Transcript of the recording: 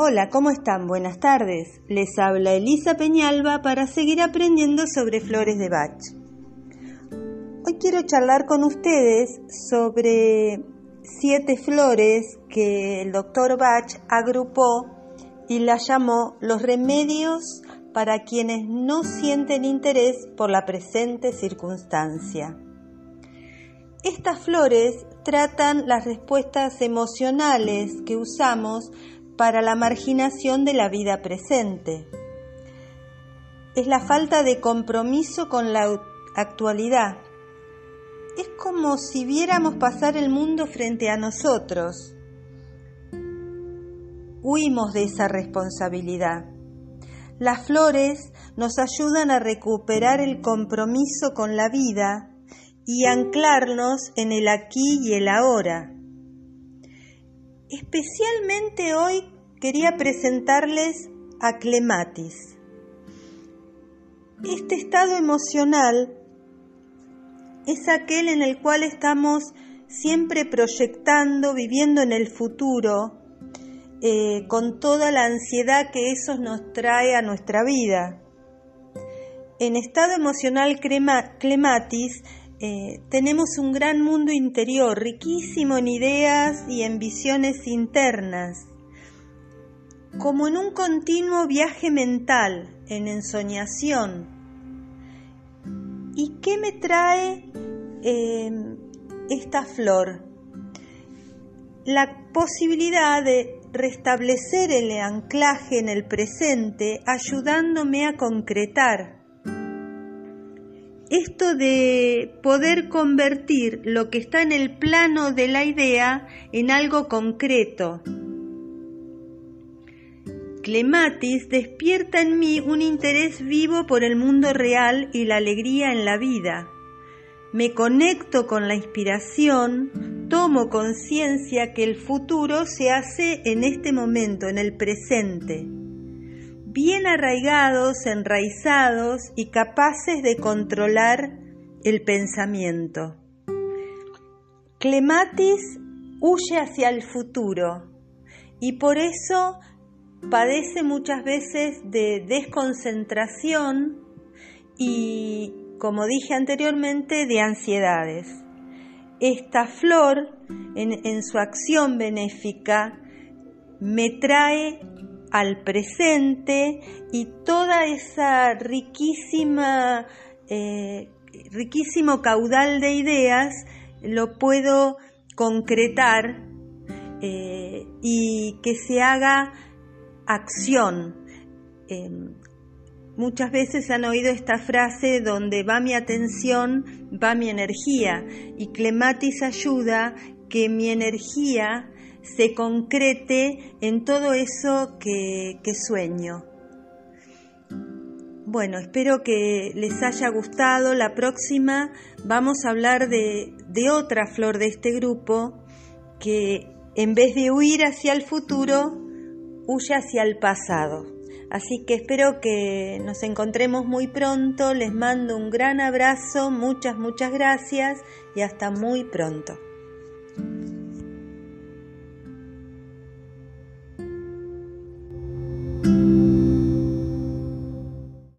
Hola, ¿cómo están? Buenas tardes. Les habla Elisa Peñalba para seguir aprendiendo sobre flores de Bach. Hoy quiero charlar con ustedes sobre siete flores que el doctor Bach agrupó y las llamó los remedios para quienes no sienten interés por la presente circunstancia. Estas flores tratan las respuestas emocionales que usamos para la marginación de la vida presente. Es la falta de compromiso con la actualidad. Es como si viéramos pasar el mundo frente a nosotros. Huimos de esa responsabilidad. Las flores nos ayudan a recuperar el compromiso con la vida y anclarnos en el aquí y el ahora. Especialmente hoy quería presentarles a Clematis. Este estado emocional es aquel en el cual estamos siempre proyectando, viviendo en el futuro, eh, con toda la ansiedad que eso nos trae a nuestra vida. En estado emocional clematis eh, tenemos un gran mundo interior, riquísimo en ideas y en visiones internas, como en un continuo viaje mental, en ensoñación. ¿Y qué me trae eh, esta flor? La posibilidad de restablecer el anclaje en el presente, ayudándome a concretar esto de poder convertir lo que está en el plano de la idea en algo concreto. Clematis despierta en mí un interés vivo por el mundo real y la alegría en la vida. Me conecto con la inspiración, tomo conciencia que el futuro se hace en este momento, en el presente bien arraigados, enraizados y capaces de controlar el pensamiento. Clematis huye hacia el futuro y por eso padece muchas veces de desconcentración y, como dije anteriormente, de ansiedades. Esta flor, en, en su acción benéfica, me trae al presente y toda esa riquísima, eh, riquísimo caudal de ideas lo puedo concretar eh, y que se haga acción. Em, muchas veces han oído esta frase donde va mi atención, va mi energía y Clematis ayuda que mi energía se concrete en todo eso que, sueño. Bueno, espero que les haya gustado. La próxima vamos a hablar de, de otra flor de este grupo que en vez de huir hacia el futuro, huye hacia el pasado. Así que espero que nos encontremos muy pronto. Les mando un gran abrazo, muchas, muchas gracias y hasta muy pronto.